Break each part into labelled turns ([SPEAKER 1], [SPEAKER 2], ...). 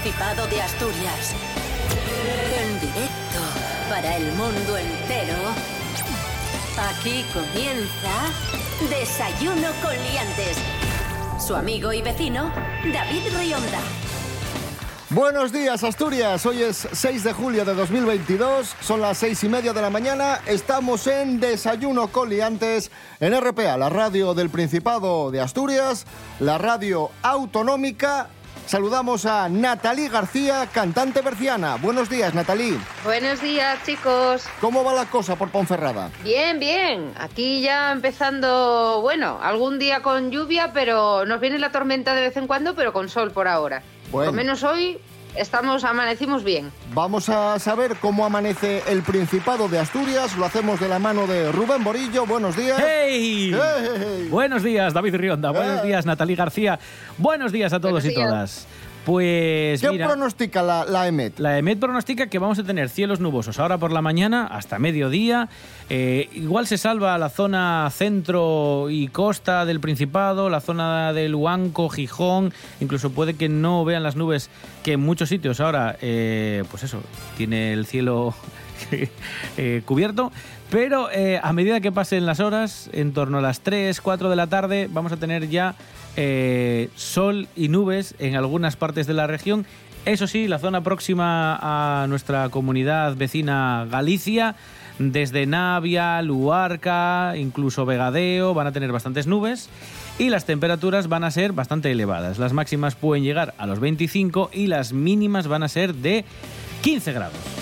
[SPEAKER 1] Principado de Asturias. En directo para el mundo entero. Aquí comienza Desayuno con Liantes. Su amigo y vecino, David Rionda.
[SPEAKER 2] Buenos días, Asturias. Hoy es 6 de julio de 2022. Son las seis y media de la mañana. Estamos en Desayuno con Liantes en RPA, la radio del Principado de Asturias, la radio autonómica. Saludamos a Natalí García, cantante berciana. Buenos días, Natalí.
[SPEAKER 3] Buenos días, chicos.
[SPEAKER 2] ¿Cómo va la cosa por Ponferrada?
[SPEAKER 3] Bien, bien. Aquí ya empezando, bueno, algún día con lluvia, pero nos viene la tormenta de vez en cuando, pero con sol por ahora.
[SPEAKER 2] Bueno.
[SPEAKER 3] Por lo menos hoy estamos, amanecimos bien.
[SPEAKER 2] Vamos a saber cómo amanece el Principado de Asturias. Lo hacemos de la mano de Rubén Borillo. Buenos días.
[SPEAKER 4] ¡Hey!
[SPEAKER 2] ¡Hey!
[SPEAKER 4] Buenos días, David Rionda. Buenos
[SPEAKER 2] Eh.
[SPEAKER 4] días, Natalie García. Buenos días a todos
[SPEAKER 3] Buenos
[SPEAKER 4] y
[SPEAKER 3] días.
[SPEAKER 4] todas. Pues
[SPEAKER 2] ¿Qué
[SPEAKER 4] mira,
[SPEAKER 2] pronostica la, la EMET?
[SPEAKER 4] la EMET pronostica que vamos a tener cielos nubosos ahora por la mañana hasta mediodía. Eh, igual se salva la zona centro y costa del Principado, la zona del Huanco, Gijón. Incluso puede que no vean las nubes que en muchos sitios ahora, eh, pues eso, tiene el cielo eh, cubierto. Pero eh, a medida que pasen las horas, en torno a las 3, 4 de la tarde, vamos a tener ya eh, sol y nubes en algunas partes de la región. Eso sí, la zona próxima a nuestra comunidad vecina Galicia, desde Navia, Luarca, incluso Vegadeo, van a tener bastantes nubes y las temperaturas van a ser bastante elevadas. Las máximas pueden llegar a los 25 y las mínimas van a ser de 15 grados.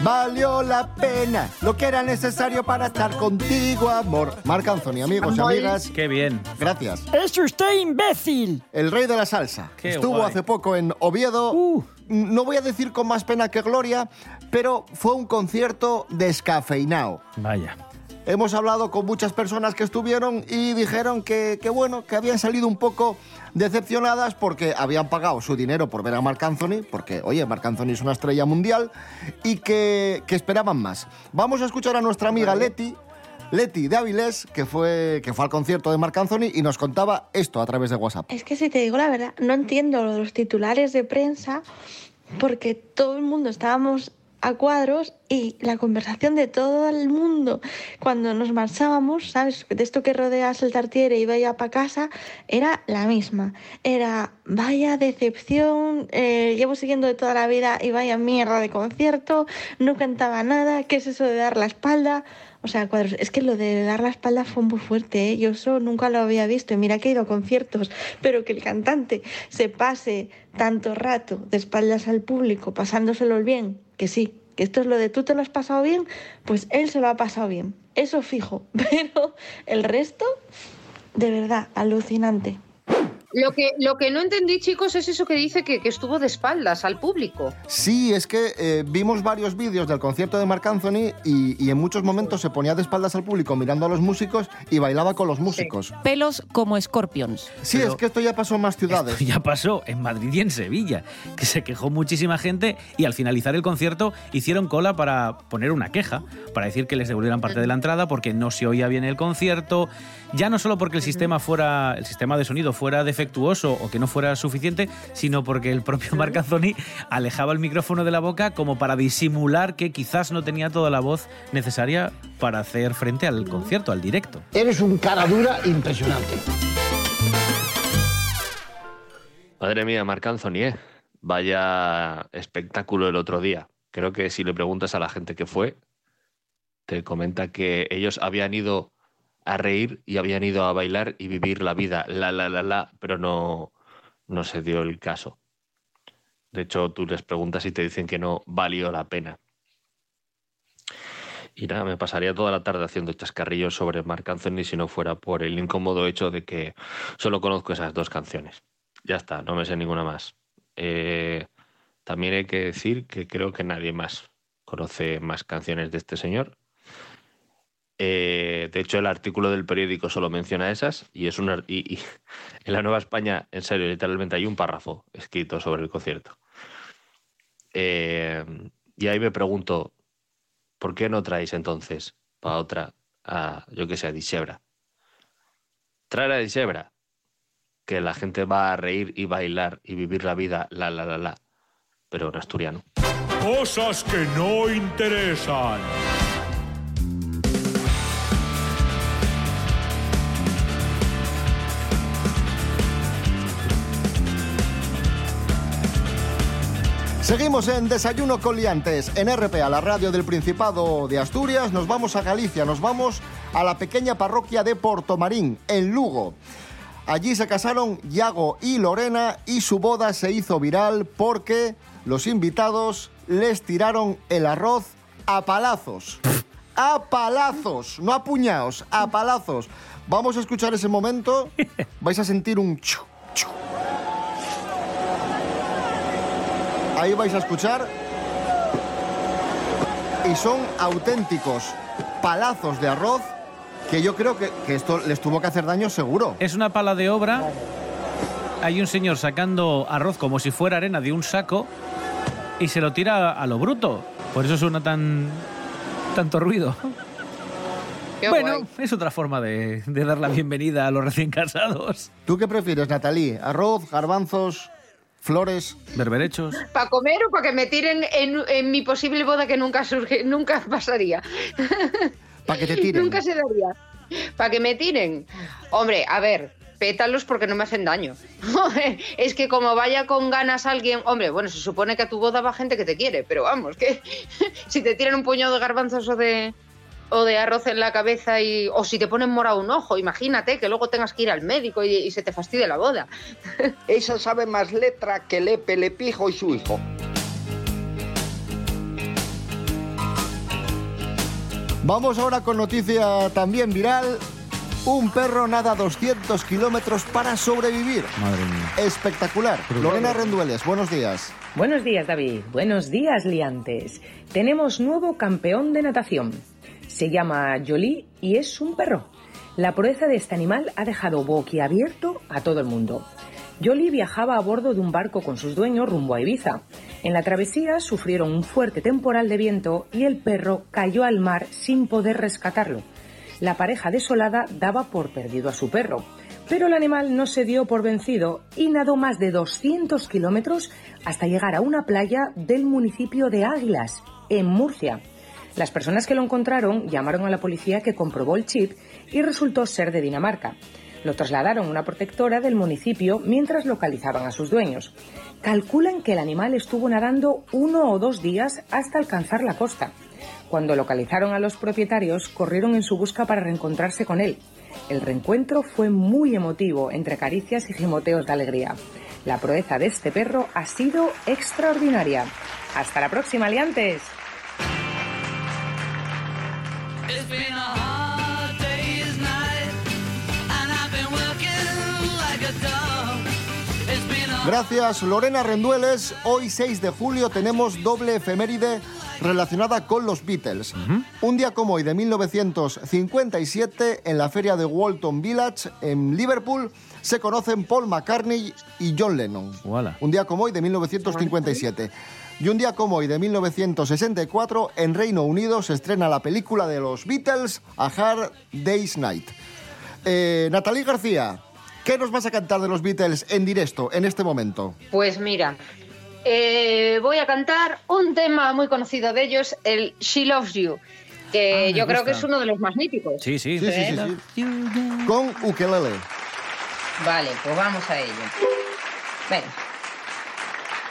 [SPEAKER 2] Valió la pena lo que era necesario para estar contigo, amor. Marc Anthony, amigos y amigas.
[SPEAKER 4] Qué bien.
[SPEAKER 2] Gracias.
[SPEAKER 5] ¡Es usted imbécil!
[SPEAKER 2] El rey de la salsa.
[SPEAKER 4] Qué
[SPEAKER 2] Estuvo
[SPEAKER 4] guay.
[SPEAKER 2] hace poco en Oviedo.
[SPEAKER 4] Uh.
[SPEAKER 2] No voy a decir con más pena que gloria, pero fue un concierto descafeinado.
[SPEAKER 4] Vaya.
[SPEAKER 2] Hemos hablado con muchas personas que estuvieron y dijeron que, que, bueno, que habían salido un poco decepcionadas porque habían pagado su dinero por ver a Marc Anthony, porque, oye, Marc Anthony es una estrella mundial, y que, que esperaban más. Vamos a escuchar a nuestra amiga Leti, Leti de Avilés, que fue, que fue al concierto de Marc Anthony y nos contaba esto a través de WhatsApp.
[SPEAKER 6] Es que si te digo la verdad, no entiendo lo de los titulares de prensa porque todo el mundo estábamos a cuadros y la conversación de todo el mundo cuando nos marchábamos, ¿sabes? De esto que rodeas el tartiere y vaya para casa, era la misma. Era, vaya decepción, eh, llevo siguiendo de toda la vida y vaya mierda de concierto, no cantaba nada, ¿qué es eso de dar la espalda? O sea, cuadros, es que lo de dar la espalda fue muy fuerte, ¿eh? yo eso nunca lo había visto. Y mira que he ido a conciertos, pero que el cantante se pase tanto rato de espaldas al público, pasándoselo bien, que sí, que esto es lo de tú te lo has pasado bien, pues él se lo ha pasado bien. Eso fijo, pero el resto, de verdad, alucinante.
[SPEAKER 3] Lo que, lo que no entendí, chicos, es eso que dice que, que estuvo de espaldas al público.
[SPEAKER 2] Sí, es que eh, vimos varios vídeos del concierto de Marc Anthony y, y en muchos momentos se ponía de espaldas al público mirando a los músicos y bailaba con los músicos.
[SPEAKER 7] pelos como Scorpions.
[SPEAKER 2] Sí,
[SPEAKER 4] Pero-
[SPEAKER 2] es que esto ya pasó en más ciudades.
[SPEAKER 4] Esto ya pasó en Madrid y en Sevilla, que se quejó muchísima gente y al finalizar el concierto hicieron cola para poner una queja, para decir que les devolvieran parte de la entrada porque no se oía bien el concierto, ya no solo porque el sistema fuera el sistema de sonido fuera defectuoso o que no fuera suficiente, sino porque el propio Marc Anthony alejaba el micrófono de la boca como para disimular que quizás no tenía toda la voz necesaria para hacer frente al concierto, al directo.
[SPEAKER 5] Eres un cara dura impresionante.
[SPEAKER 8] Madre mía, Marc Anthony, ¿eh? Vaya espectáculo el otro día. Creo que si le preguntas a la gente que fue, te comenta que ellos habían ido a reír y habían ido a bailar y vivir la vida, la, la, la, la, pero no, no se dio el caso. De hecho, tú les preguntas y te dicen que no valió la pena. Y nada, me pasaría toda la tarde haciendo chascarrillos sobre Marc Anthony si no fuera por el incómodo hecho de que solo conozco esas dos canciones. Ya está, no me sé ninguna más. Eh, también hay que decir que creo que nadie más conoce más canciones de este señor. Eh, de hecho, el artículo del periódico solo menciona esas y es una y, en la Nueva España, en serio, literalmente hay un párrafo escrito sobre el concierto. Eh, y ahí me pregunto, ¿por qué no traéis entonces para otra, a, yo que sé, a Disebra? Traer a Disebra, que la gente va a reír y bailar y vivir la vida, la, la, la, la, pero en asturiano.
[SPEAKER 9] Cosas que no interesan.
[SPEAKER 2] Seguimos en Desayuno con Liantes, en RPA, la radio del Principado de Asturias. Nos vamos a Galicia, nos vamos a la pequeña parroquia de Portomarín, en Lugo. Allí se casaron Yago y Lorena y su boda se hizo viral porque los invitados les tiraron el arroz a palazos. A palazos, no a puñados, a palazos. Vamos a escuchar ese momento. Vais a sentir un chu, chu. Ahí vais a escuchar. Y son auténticos palazos de arroz que yo creo que, que esto les tuvo que hacer daño seguro.
[SPEAKER 4] Es una pala de obra. Hay un señor sacando arroz como si fuera arena de un saco y se lo tira a lo bruto. Por eso suena tan tanto ruido.
[SPEAKER 3] Qué
[SPEAKER 4] bueno,
[SPEAKER 3] guay.
[SPEAKER 4] es otra forma de, de dar la bienvenida a los recién casados.
[SPEAKER 2] ¿Tú qué prefieres, Natalie? ¿Arroz, garbanzos, flores?
[SPEAKER 4] Berberechos.
[SPEAKER 3] ¿Para comer o para que me tiren en, en mi posible boda que nunca surge, nunca pasaría?
[SPEAKER 2] Para que te tiren.
[SPEAKER 3] Nunca se daría. Para que me tiren. Hombre, a ver, pétalos porque no me hacen daño. es que como vaya con ganas alguien, hombre, bueno, se supone que a tu boda va gente que te quiere, pero vamos, que si te tiran un puñado de garbanzos o de o de arroz en la cabeza y o si te ponen morado un ojo, imagínate que luego tengas que ir al médico y, y se te fastidie la boda.
[SPEAKER 10] Esa sabe más letra que Lepe, Lepijo y su hijo.
[SPEAKER 2] Vamos ahora con noticia también viral. Un perro nada 200 kilómetros para sobrevivir.
[SPEAKER 4] Madre mía.
[SPEAKER 2] Espectacular. Lorena Rendueles, buenos días.
[SPEAKER 11] Buenos días, David. Buenos días, liantes. Tenemos nuevo campeón de natación. Se llama Jolie y es un perro. La proeza de este animal ha dejado boquiabierto a todo el mundo. Jolie viajaba a bordo de un barco con sus dueños rumbo a Ibiza. En la travesía sufrieron un fuerte temporal de viento y el perro cayó al mar sin poder rescatarlo. La pareja desolada daba por perdido a su perro, pero el animal no se dio por vencido y nadó más de 200 kilómetros hasta llegar a una playa del municipio de Águilas, en Murcia. Las personas que lo encontraron llamaron a la policía que comprobó el chip y resultó ser de Dinamarca. Lo trasladaron a una protectora del municipio mientras localizaban a sus dueños. Calculan que el animal estuvo nadando uno o dos días hasta alcanzar la costa. Cuando localizaron a los propietarios, corrieron en su busca para reencontrarse con él. El reencuentro fue muy emotivo, entre caricias y gimoteos de alegría. La proeza de este perro ha sido extraordinaria. Hasta la próxima, aliantes.
[SPEAKER 2] Gracias, Lorena Rendueles. Hoy, 6 de julio, tenemos doble efeméride relacionada con los Beatles. Un día como hoy, de 1957, en la feria de Walton Village, en Liverpool, se conocen Paul McCartney y John Lennon. Un día como hoy, de 1957. Y un día como hoy, de 1964, en Reino Unido se estrena la película de los Beatles, A Hard Day's Night. Eh, Natalie García, ¿qué nos vas a cantar de los Beatles en directo, en este momento?
[SPEAKER 3] Pues mira, eh, voy a cantar un tema muy conocido de ellos, el She Loves You, que
[SPEAKER 4] Ah,
[SPEAKER 3] yo creo que es uno de los más míticos.
[SPEAKER 4] Sí, sí.
[SPEAKER 2] Sí, sí, sí, sí. Con ukelele.
[SPEAKER 3] Vale, pues vamos a ello. Venga.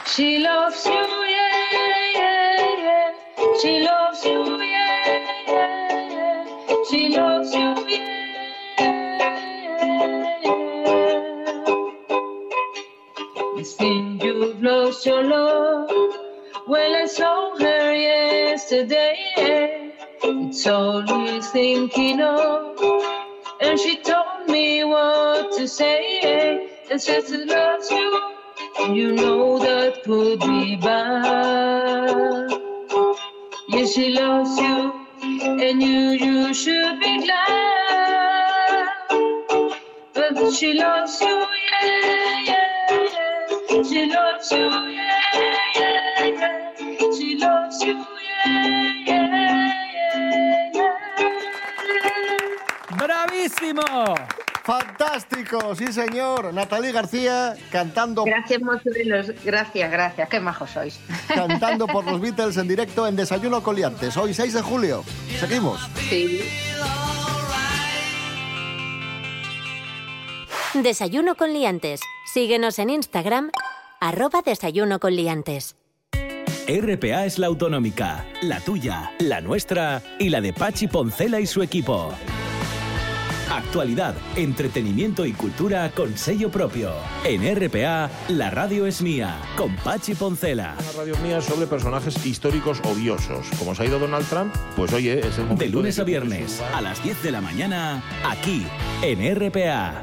[SPEAKER 3] She loves you, yeah, yeah, yeah. She loves you, yeah, yeah, yeah. She loves you, yeah, It's think you've lost your love. Well, I saw her yesterday. It's all we're thinking of. And she told me what to say. And says she loves you. And you know that could be bad. Yes, she loves you.
[SPEAKER 12] and you, you should be glad. But she loves you, loves you, yeah, yeah, yeah. She loves you, yeah, yeah, yeah, yeah.
[SPEAKER 13] ¡Bravísimo!
[SPEAKER 2] ¡Fantástico! Sí, señor. Natalie García cantando,
[SPEAKER 3] Gracias, mozuelos. Gracias, gracias. Qué majos sois.
[SPEAKER 2] cantando por los Beatles en directo en Desayuno con Liantes. Hoy 6 de julio. Seguimos.
[SPEAKER 3] Sí.
[SPEAKER 1] Desayuno con liantes. Síguenos en Instagram, arroba desayuno con liantes.
[SPEAKER 4] RPA es la autonómica, la tuya, la nuestra y la de Pachi Poncela y su equipo. Actualidad, entretenimiento y cultura con sello propio. En RPA, la radio es mía, con Pachi Poncela.
[SPEAKER 14] Una radio mía sobre personajes históricos odiosos. Como se ha ido Donald Trump, pues oye, es el momento
[SPEAKER 4] De lunes a viernes, a las 10 de la mañana, aquí, en RPA.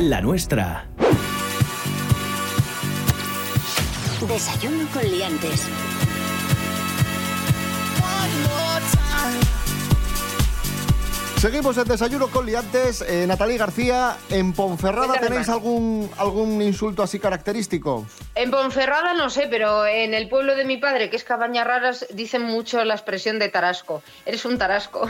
[SPEAKER 4] La nuestra.
[SPEAKER 1] Desayuno con liantes.
[SPEAKER 2] Seguimos en Desayuno con Liantes. Eh, Natalie García, ¿en Ponferrada tenéis algún, algún insulto así característico?
[SPEAKER 3] En Ponferrada no sé, pero en el pueblo de mi padre, que es Cabañas Raras, dicen mucho la expresión de tarasco. Eres un tarasco.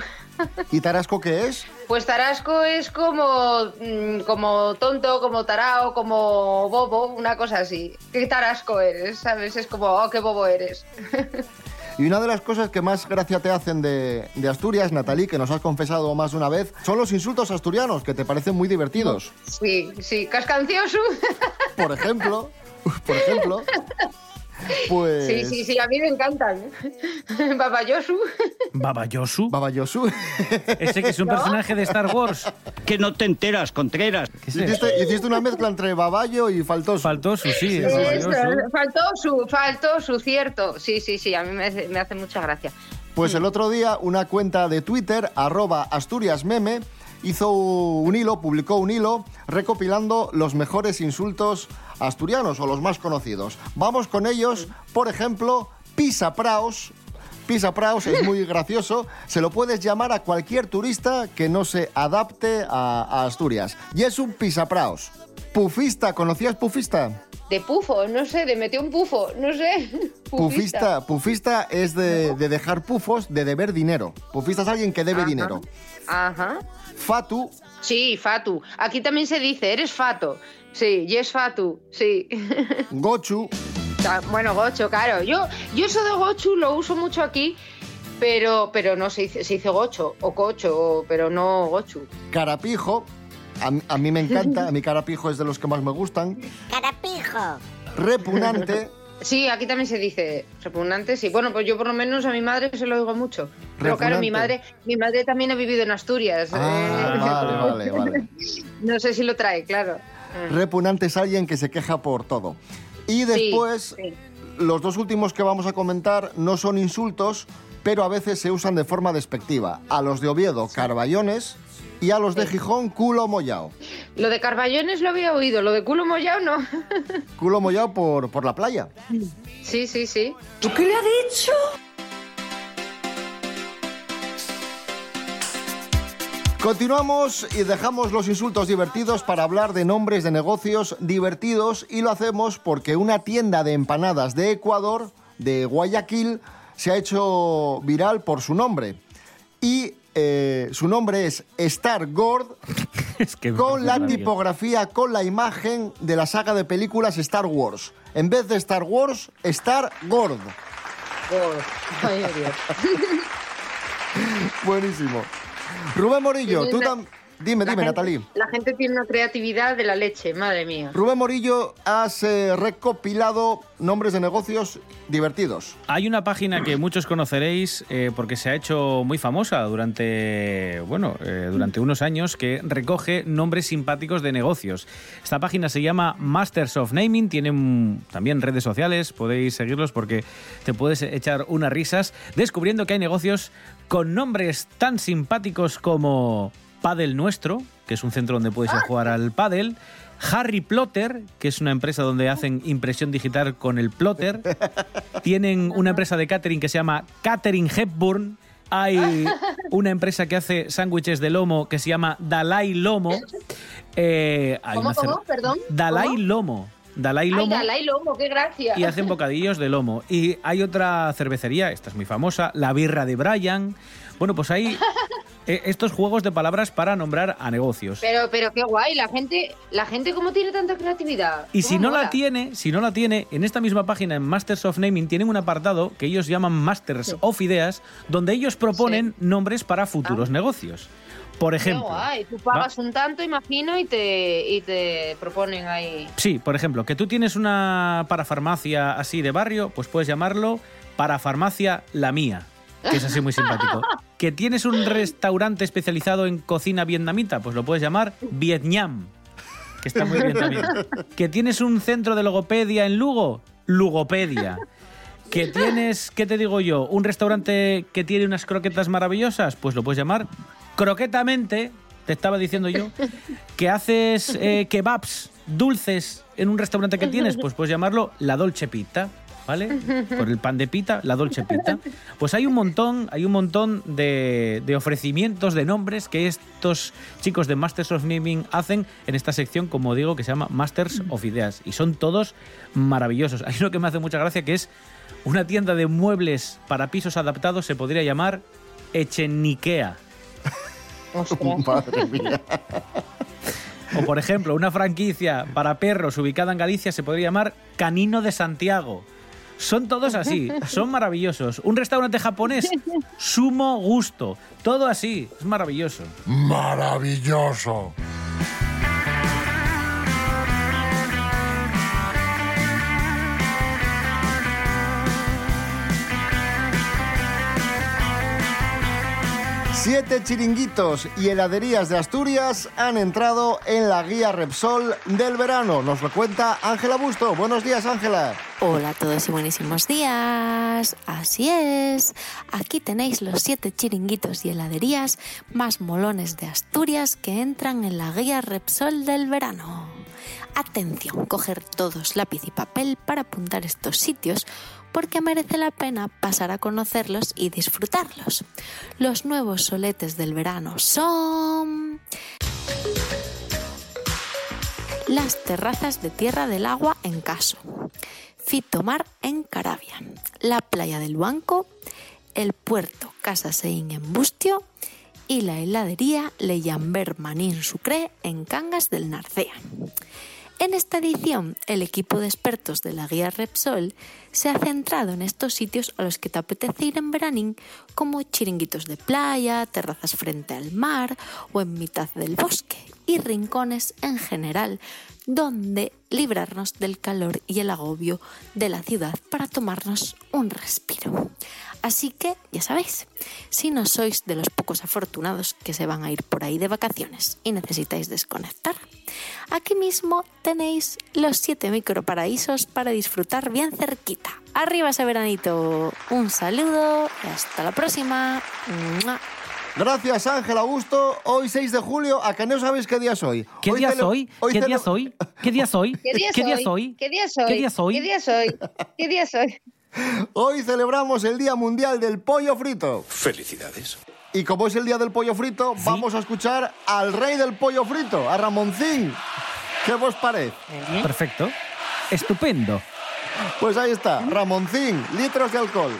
[SPEAKER 2] ¿Y Tarasco qué es?
[SPEAKER 3] Pues tarasco es como, mm, como tonto, como tarao, como bobo, una cosa así. ¿Qué tarasco eres? ¿Sabes? Es como, oh, qué bobo eres.
[SPEAKER 2] Y una de las cosas que más gracia te hacen de, de Asturias, Natalie, que nos has confesado más de una vez, son los insultos asturianos, que te parecen muy divertidos.
[SPEAKER 3] Sí, sí, cascancioso.
[SPEAKER 2] Por ejemplo, por ejemplo, pues...
[SPEAKER 3] Sí, sí, sí, a mí me encantan. Babayosu.
[SPEAKER 13] ¿Babayosu?
[SPEAKER 2] Babayosu.
[SPEAKER 13] Ese que es un
[SPEAKER 3] ¿No?
[SPEAKER 13] personaje de Star Wars.
[SPEAKER 15] Que no te enteras, Contreras.
[SPEAKER 2] Hiciste, hiciste una mezcla entre baballo y faltoso.
[SPEAKER 13] Faltoso, sí.
[SPEAKER 3] Eso, faltó su, faltó su cierto. Sí, sí, sí, a mí me hace, me hace mucha gracia.
[SPEAKER 2] Pues el otro día una cuenta de Twitter, arroba asturiasmeme, hizo un hilo, publicó un hilo recopilando los mejores insultos asturianos o los más conocidos. Vamos con ellos, por ejemplo, pisapraos. Pisapraos es muy gracioso, se lo puedes llamar a cualquier turista que no se adapte a, a Asturias. Y es un pisapraos. Pufista, ¿conocías pufista?
[SPEAKER 3] De pufo, no sé, de metió un pufo, no sé.
[SPEAKER 2] Pufista, pufista es de, de dejar pufos, de deber dinero. Pufista es alguien que debe
[SPEAKER 3] Ajá.
[SPEAKER 2] dinero.
[SPEAKER 3] Ajá.
[SPEAKER 2] Fatu,
[SPEAKER 3] Sí, fatu. Aquí también se dice, eres fato. Sí, y es fatu, sí.
[SPEAKER 2] gochu,
[SPEAKER 3] Bueno, gocho, claro. Yo, yo eso de gochu lo uso mucho aquí, pero, pero no se dice, se dice gocho o cocho, o- pero no gochu.
[SPEAKER 2] carapijo. A, mí- a mí me encanta, a mi carapijo es de los que más me gustan.
[SPEAKER 16] Carapijo.
[SPEAKER 2] Repugnante,
[SPEAKER 3] Sí, aquí también se dice repugnante, sí. Bueno, pues yo por lo menos a mi madre se lo oigo mucho. Pero claro, mi madre,
[SPEAKER 2] Repugnante.
[SPEAKER 3] mi madre también ha vivido en Asturias.
[SPEAKER 2] Ah,
[SPEAKER 3] eh.
[SPEAKER 2] vale, vale, vale.
[SPEAKER 3] No sé si lo trae, claro.
[SPEAKER 2] Repugnante es alguien que se queja por todo. Y después,
[SPEAKER 3] sí.
[SPEAKER 2] los dos últimos que vamos a comentar no son insultos, pero a veces se usan de forma despectiva. A los de Oviedo, carballones, y a los de Gijón, culo mollao.
[SPEAKER 3] Lo de Carballones lo había oído, lo de culo mollado no.
[SPEAKER 2] Culo mollao por, por la playa.
[SPEAKER 3] Sí, sí, sí.
[SPEAKER 16] ¿Tú qué le ha dicho?
[SPEAKER 2] Continuamos y dejamos los insultos divertidos para hablar de nombres de negocios divertidos y lo hacemos porque una tienda de empanadas de Ecuador, de Guayaquil, se ha hecho viral por su nombre. Y eh, su nombre es Star Gord, con la tipografía, con la imagen de la saga de películas Star Wars. En vez de Star Wars, Star Gord.
[SPEAKER 3] Dios.
[SPEAKER 2] Buenísimo. Rubén Morillo, tú
[SPEAKER 3] Tiene-
[SPEAKER 2] tam- Dime,
[SPEAKER 3] La
[SPEAKER 2] dime,
[SPEAKER 3] gente-
[SPEAKER 2] Natalí.
[SPEAKER 3] La gente tiene una creatividad de la leche, madre mía.
[SPEAKER 2] Rubén Morillo, has eh, recopilado nombres de negocios divertidos.
[SPEAKER 4] Hay una página que muchos conoceréis eh, porque se ha hecho muy famosa durante, bueno, eh, durante unos años que recoge nombres simpáticos de negocios. Esta página se llama Masters of Naming, tienen también redes sociales, podéis seguirlos porque te puedes echar unas risas descubriendo que hay negocios con nombres tan simpáticos como Padel Nuestro, que es un centro donde puedes ir a jugar al pádel, Harry Plotter, que es una empresa donde hacen impresión digital con el plotter. Tienen una empresa de catering que se llama Catering Hepburn. Hay una empresa que hace sándwiches de lomo que se llama Dalai Lomo. Eh, hay
[SPEAKER 3] ¿Cómo,
[SPEAKER 4] una cer-
[SPEAKER 3] cómo? Perdón.
[SPEAKER 4] Dalai
[SPEAKER 3] ¿Cómo?
[SPEAKER 4] Lomo. Dalai
[SPEAKER 3] Ay,
[SPEAKER 4] Lomo.
[SPEAKER 3] Dalai Lomo, qué gracia.
[SPEAKER 4] Y hacen bocadillos de lomo. Y hay otra cervecería, esta es muy famosa, la birra de Brian. Bueno, pues hay estos juegos de palabras para nombrar a negocios.
[SPEAKER 3] Pero, pero qué guay, la gente, la gente cómo tiene tanta creatividad.
[SPEAKER 4] Y si
[SPEAKER 3] ¿Cómo
[SPEAKER 4] no la tiene, si no la tiene, en esta misma página en Masters of Naming tienen un apartado que ellos llaman Masters of Ideas, donde ellos proponen nombres para futuros negocios. Por
[SPEAKER 3] Qué
[SPEAKER 4] ejemplo,
[SPEAKER 3] guay, tú pagas un tanto, imagino, y te, y te proponen ahí.
[SPEAKER 4] sí, por ejemplo, que tú tienes una parafarmacia así de barrio, pues puedes llamarlo Parafarmacia La Mía, que es así muy simpático. Que tienes un restaurante especializado en cocina vietnamita, pues lo puedes llamar Vietnam, que está muy bien también. Que tienes un centro de logopedia en Lugo, Lugopedia. Que tienes, ¿qué te digo yo? Un restaurante que tiene unas croquetas maravillosas, pues lo puedes llamar Croquetamente, te estaba diciendo yo. Que haces eh, kebabs dulces en un restaurante que tienes, pues puedes llamarlo La Dolce Pita. ¿Vale? Por el pan de pita, la dolce pita. Pues hay un montón, hay un montón de, de ofrecimientos de nombres que estos chicos de Masters of Naming hacen en esta sección, como digo, que se llama Masters of Ideas. Y son todos maravillosos. Hay uno que me hace mucha gracia que es una tienda de muebles para pisos adaptados, se podría llamar Echeniquea.
[SPEAKER 2] Madre mía.
[SPEAKER 4] O por ejemplo, una franquicia para perros ubicada en Galicia se podría llamar Canino de Santiago. Son todos así, son maravillosos. Un restaurante japonés, sumo gusto. Todo así, es maravilloso.
[SPEAKER 17] Maravilloso.
[SPEAKER 2] Siete chiringuitos y heladerías de Asturias han entrado en la guía Repsol del verano. Nos lo cuenta Ángela Busto. Buenos días, Ángela.
[SPEAKER 18] Hola a todos y buenísimos días. Así es. Aquí tenéis los siete chiringuitos y heladerías más molones de Asturias que entran en la guía Repsol del verano. Atención, coger todos lápiz y papel para apuntar estos sitios porque merece la pena pasar a conocerlos y disfrutarlos. Los nuevos soletes del verano son las terrazas de Tierra del Agua en Caso, Fitomar en Carabia, la playa del Banco, el puerto Casa Sein en Bustio y la heladería Le Llamber Manín Sucré en Cangas del Narcea. En esta edición, el equipo de expertos de la guía Repsol se ha centrado en estos sitios a los que te apetece ir en veranín, como chiringuitos de playa, terrazas frente al mar o en mitad del bosque, y rincones en general, donde librarnos del calor y el agobio de la ciudad para tomarnos un respiro. Así que, ya sabéis, si no sois de los pocos afortunados que se van a ir por ahí de vacaciones y necesitáis desconectar, aquí mismo tenéis los siete microparaísos para disfrutar bien cerquita. Arriba ese veranito. Un saludo y hasta la próxima.
[SPEAKER 2] Gracias, Ángela Busto. Hoy 6 de julio, ¿a que no sabéis qué día soy?
[SPEAKER 4] ¿Qué día soy? ¿Qué
[SPEAKER 2] cele-
[SPEAKER 4] día soy? ¿Qué día soy?
[SPEAKER 3] ¿Qué día soy? ¿Qué día soy?
[SPEAKER 4] ¿Qué día soy?
[SPEAKER 3] ¿Qué día soy? ¿Qué día soy?
[SPEAKER 2] Hoy celebramos el Día Mundial del Pollo Frito.
[SPEAKER 17] Felicidades.
[SPEAKER 2] Y como es el Día del Pollo Frito, vamos a escuchar al rey del pollo frito, a Ramoncín. ¿Qué vos parece?
[SPEAKER 4] Perfecto. Estupendo.
[SPEAKER 2] Pues ahí está, Ramoncín, litros de alcohol.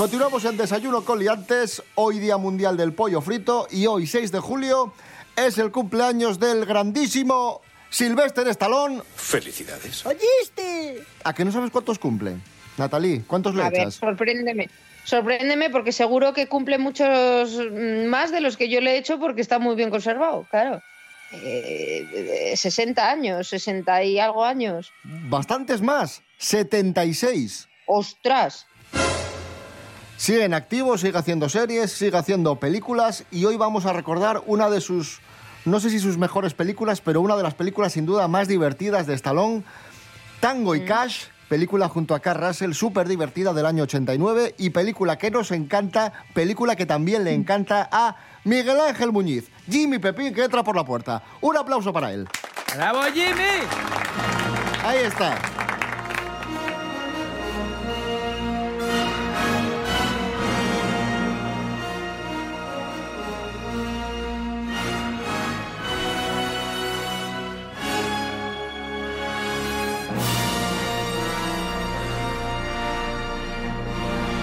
[SPEAKER 2] Continuamos en Desayuno con Liantes, hoy Día Mundial del Pollo Frito y hoy 6 de julio es el cumpleaños del grandísimo Sylvester Stallone.
[SPEAKER 17] Felicidades.
[SPEAKER 6] ¿Oíste?
[SPEAKER 2] ¿A que no sabes cuántos cumple? Natalie, ¿cuántos le
[SPEAKER 3] A ver,
[SPEAKER 2] echas?
[SPEAKER 3] sorpréndeme. Sorpréndeme porque seguro que cumple muchos mm, más de los que yo le he hecho porque está muy bien conservado, claro. Eh, eh, 60 años, 60 y algo años.
[SPEAKER 2] Bastantes más, 76.
[SPEAKER 3] ¡Ostras!
[SPEAKER 2] Sigue en activo, sigue haciendo series, sigue haciendo películas y hoy vamos a recordar una de sus, no sé si sus mejores películas, pero una de las películas sin duda más divertidas de Stallone, Tango y Cash, película junto a Carl Russell, súper divertida del año 89 y película que nos encanta, película que también le encanta a Miguel Ángel Muñiz, Jimmy Pepín que entra por la puerta. Un aplauso para él.
[SPEAKER 4] ¡Bravo, Jimmy!
[SPEAKER 2] Ahí está.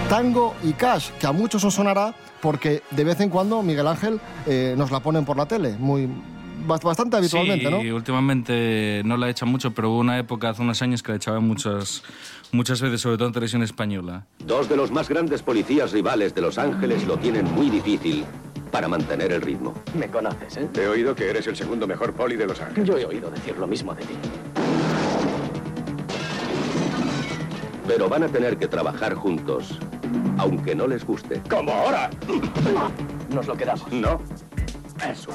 [SPEAKER 2] Tango y Cash, que a muchos os sonará porque de vez en cuando Miguel Ángel eh, nos la ponen por la tele, muy bast- bastante habitualmente,
[SPEAKER 19] sí,
[SPEAKER 2] ¿no?
[SPEAKER 19] últimamente no la hecho mucho, pero hubo una época hace unos años que la echaba muchas, muchas veces, sobre todo en televisión española.
[SPEAKER 20] Dos de los más grandes policías rivales de Los Ángeles lo tienen muy difícil para mantener el ritmo.
[SPEAKER 21] Me conoces, ¿eh?
[SPEAKER 20] He oído que eres el segundo mejor poli de Los Ángeles.
[SPEAKER 21] Yo he oído decir lo mismo de ti.
[SPEAKER 20] Pero van a tener que trabajar juntos, aunque no les guste.
[SPEAKER 21] ¿Cómo ahora? Nos lo quedamos.
[SPEAKER 20] No.
[SPEAKER 21] Eso.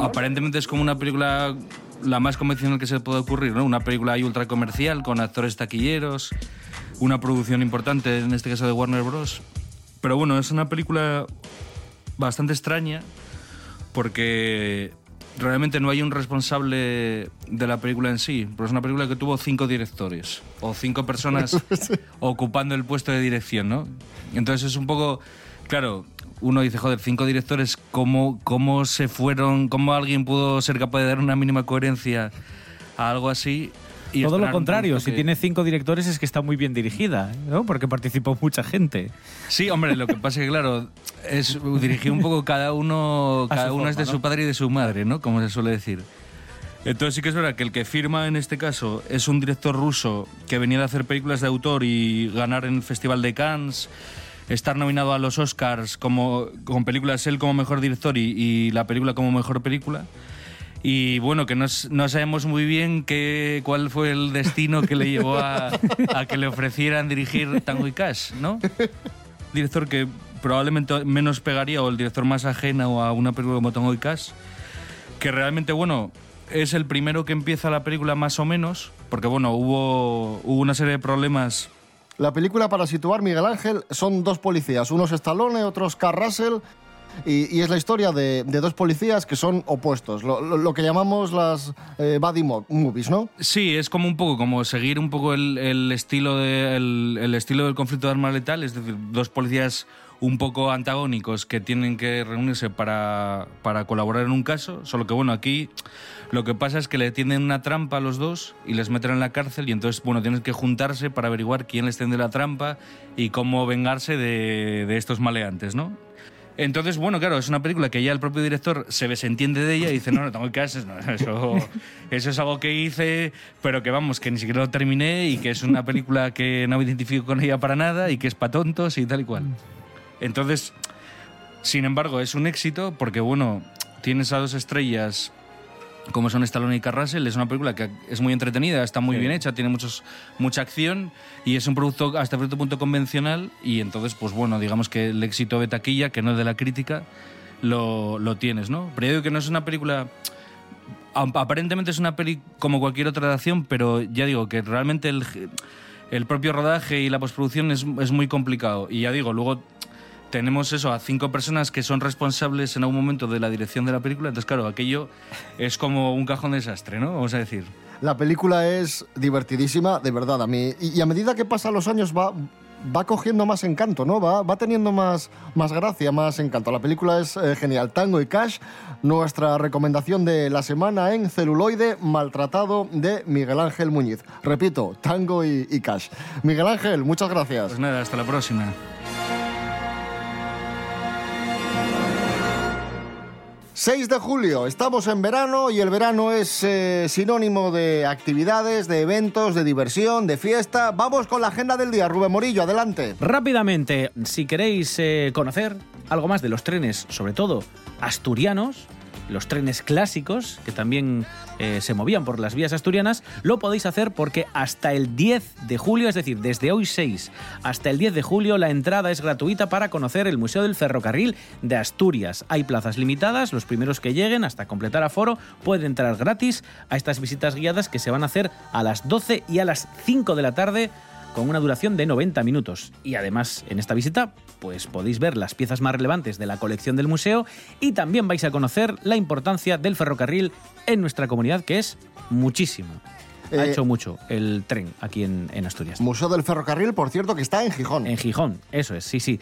[SPEAKER 19] Aparentemente es como una película la más convencional que se puede ocurrir, ¿no? Una película ahí ultra comercial con actores taquilleros, una producción importante, en este caso de Warner Bros. Pero bueno, es una película bastante extraña porque realmente no hay un responsable de la película en sí, pero es una película que tuvo cinco directores o cinco personas ocupando el puesto de dirección, ¿no? Entonces es un poco, claro, uno dice, joder, cinco directores, ¿cómo, cómo se fueron, cómo alguien pudo ser capaz de dar una mínima coherencia a algo así? Y
[SPEAKER 4] Todo lo contrario, si
[SPEAKER 19] que-
[SPEAKER 4] tiene cinco directores es que está muy bien dirigida, ¿no? Porque participó mucha gente.
[SPEAKER 19] Sí, hombre, lo que pasa es que, claro, es dirigir un poco cada uno, cada uno es de
[SPEAKER 4] forma,
[SPEAKER 19] su
[SPEAKER 4] ¿no?
[SPEAKER 19] padre y de su madre, ¿no? Como se suele decir. Entonces sí que es verdad que el que firma en este caso es un director ruso que venía de hacer películas de autor y ganar en el Festival de Cannes, estar nominado a los Oscars como, con películas él como mejor director y, y la película como mejor película. Y bueno, que no, no sabemos muy bien qué, cuál fue el destino que le llevó a, a que le ofrecieran dirigir Tango y Cash, ¿no? Director que probablemente menos pegaría o el director más ajeno a una película como Tango y Cash, que realmente, bueno, es el primero que empieza la película más o menos, porque bueno, hubo, hubo una serie de problemas.
[SPEAKER 2] La película, para situar Miguel Ángel, son dos policías, unos Stallone, otros Carl Russell, y, es la historia de, dos policías que son opuestos, lo, que llamamos las eh, movies, ¿no?
[SPEAKER 19] Sí, es como un poco como seguir un poco el, estilo de, el, estilo del conflicto de arma letal, es decir, dos policías un poco antagónicos que tienen que reunirse para, para colaborar en un caso, solo que bueno, aquí lo que pasa es que le tienden una trampa a los dos y les meten en la cárcel y entonces, bueno, tienen que juntarse para averiguar quién les tiende la trampa y cómo vengarse de, de estos maleantes, ¿no? Entonces, bueno, claro, es una película que ya el propio director se desentiende de ella y dice, no, no tengo que hacer, eso, eso es algo que hice, pero que vamos, que ni siquiera lo terminé y que es una película que no me identifico con ella para nada y que es para tontos y tal y cual. Entonces, sin embargo, es un éxito porque, bueno, tienes a dos estrellas como son Stallone y Carl Russell, es una película que es muy entretenida, está muy
[SPEAKER 4] Sí.
[SPEAKER 19] bien hecha, tiene muchos, mucha acción y es un producto hasta cierto punto convencional y entonces, pues bueno, digamos que el éxito de taquilla, que no de la crítica, lo, lo tienes, ¿no? Pero yo digo que no es una película... ap- Aparentemente es una peli como cualquier otra de acción, pero ya digo que realmente el, el propio rodaje y la postproducción es, es muy complicado. Y ya digo, luego tenemos eso a cinco personas que son responsables en algún momento de la dirección de la película. Entonces, claro, aquello es como un cajón de desastre, ¿no? Vamos a decir.
[SPEAKER 2] La película es divertidísima, de verdad, a mí. Y, y a medida que pasan los años va, va cogiendo más encanto, ¿no? Va, va teniendo más, más gracia, más encanto. La película es eh, genial. Tango y Cash, nuestra recomendación de la semana en celuloide maltratado de Miguel Ángel Muñiz. Repito, Tango y, y Cash. Miguel Ángel, muchas gracias.
[SPEAKER 19] Pues nada, hasta la próxima.
[SPEAKER 2] 6 de julio, estamos en verano y el verano es eh, sinónimo de actividades, de eventos, de diversión, de fiesta. Vamos con la agenda del día. Rubén Morillo, adelante.
[SPEAKER 4] Rápidamente, si queréis eh, conocer algo más de los trenes, sobre todo asturianos, los trenes clásicos que también eh, se movían por las vías asturianas, lo podéis hacer porque hasta el 10 de julio, es decir, desde hoy 6 hasta el 10 de julio, la entrada es gratuita para conocer el Museo del Ferrocarril de Asturias. Hay plazas limitadas, los primeros que lleguen hasta completar aforo pueden entrar gratis a estas visitas guiadas que se van a hacer a las 12 y a las 5 de la tarde con una duración de 90 minutos. Y además, en esta visita, pues podéis ver las piezas más relevantes de la colección del museo y también vais a conocer la importancia del ferrocarril en nuestra comunidad, que es muchísimo. Ha
[SPEAKER 2] Eh,
[SPEAKER 4] hecho mucho el tren aquí en, en Asturias.
[SPEAKER 2] Museo del Ferrocarril, por cierto, que está en Gijón.
[SPEAKER 4] En Gijón, eso es, sí, sí.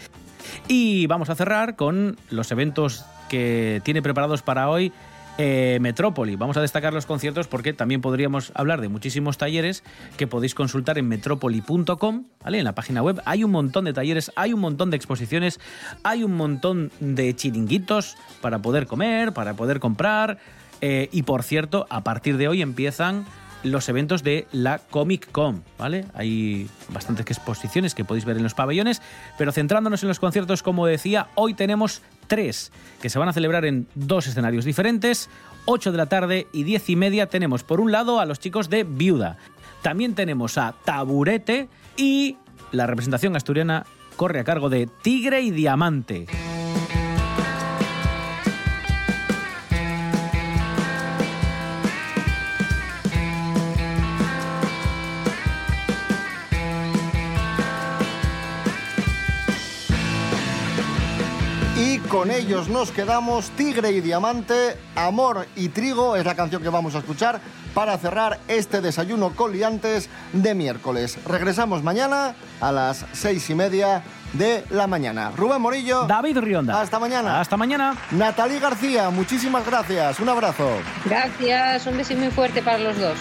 [SPEAKER 4] Y vamos a cerrar con los eventos que tiene preparados para hoy eh, Metrópoli. Vamos a destacar los conciertos porque también podríamos hablar de muchísimos talleres que podéis consultar en metrópoli.com, ¿vale? En la página web hay un montón de talleres, hay un montón de exposiciones, hay un montón de chiringuitos para poder comer, para poder comprar. eh, y por cierto, a partir de hoy empiezan los eventos de la Comic Con, ¿vale? Hay bastantes exposiciones que podéis ver en los pabellones, pero centrándonos en los conciertos, como decía, hoy tenemos tres que se van a celebrar en dos escenarios diferentes. 8 de la tarde y 10 y media tenemos por un lado a los chicos de Viuda. También tenemos a Taburete y la representación asturiana corre a cargo de Tigre y Diamante.
[SPEAKER 2] Con ellos nos quedamos. Tigre y Diamante, Amor y Trigo es la canción que vamos a escuchar para cerrar este desayuno con liantes de miércoles. Regresamos mañana a las seis y media de la mañana. Rubén Morillo.
[SPEAKER 4] David Rionda.
[SPEAKER 2] Hasta mañana.
[SPEAKER 4] Hasta mañana.
[SPEAKER 2] Natalie García, muchísimas gracias. Un abrazo.
[SPEAKER 3] Gracias, un beso muy fuerte para los dos.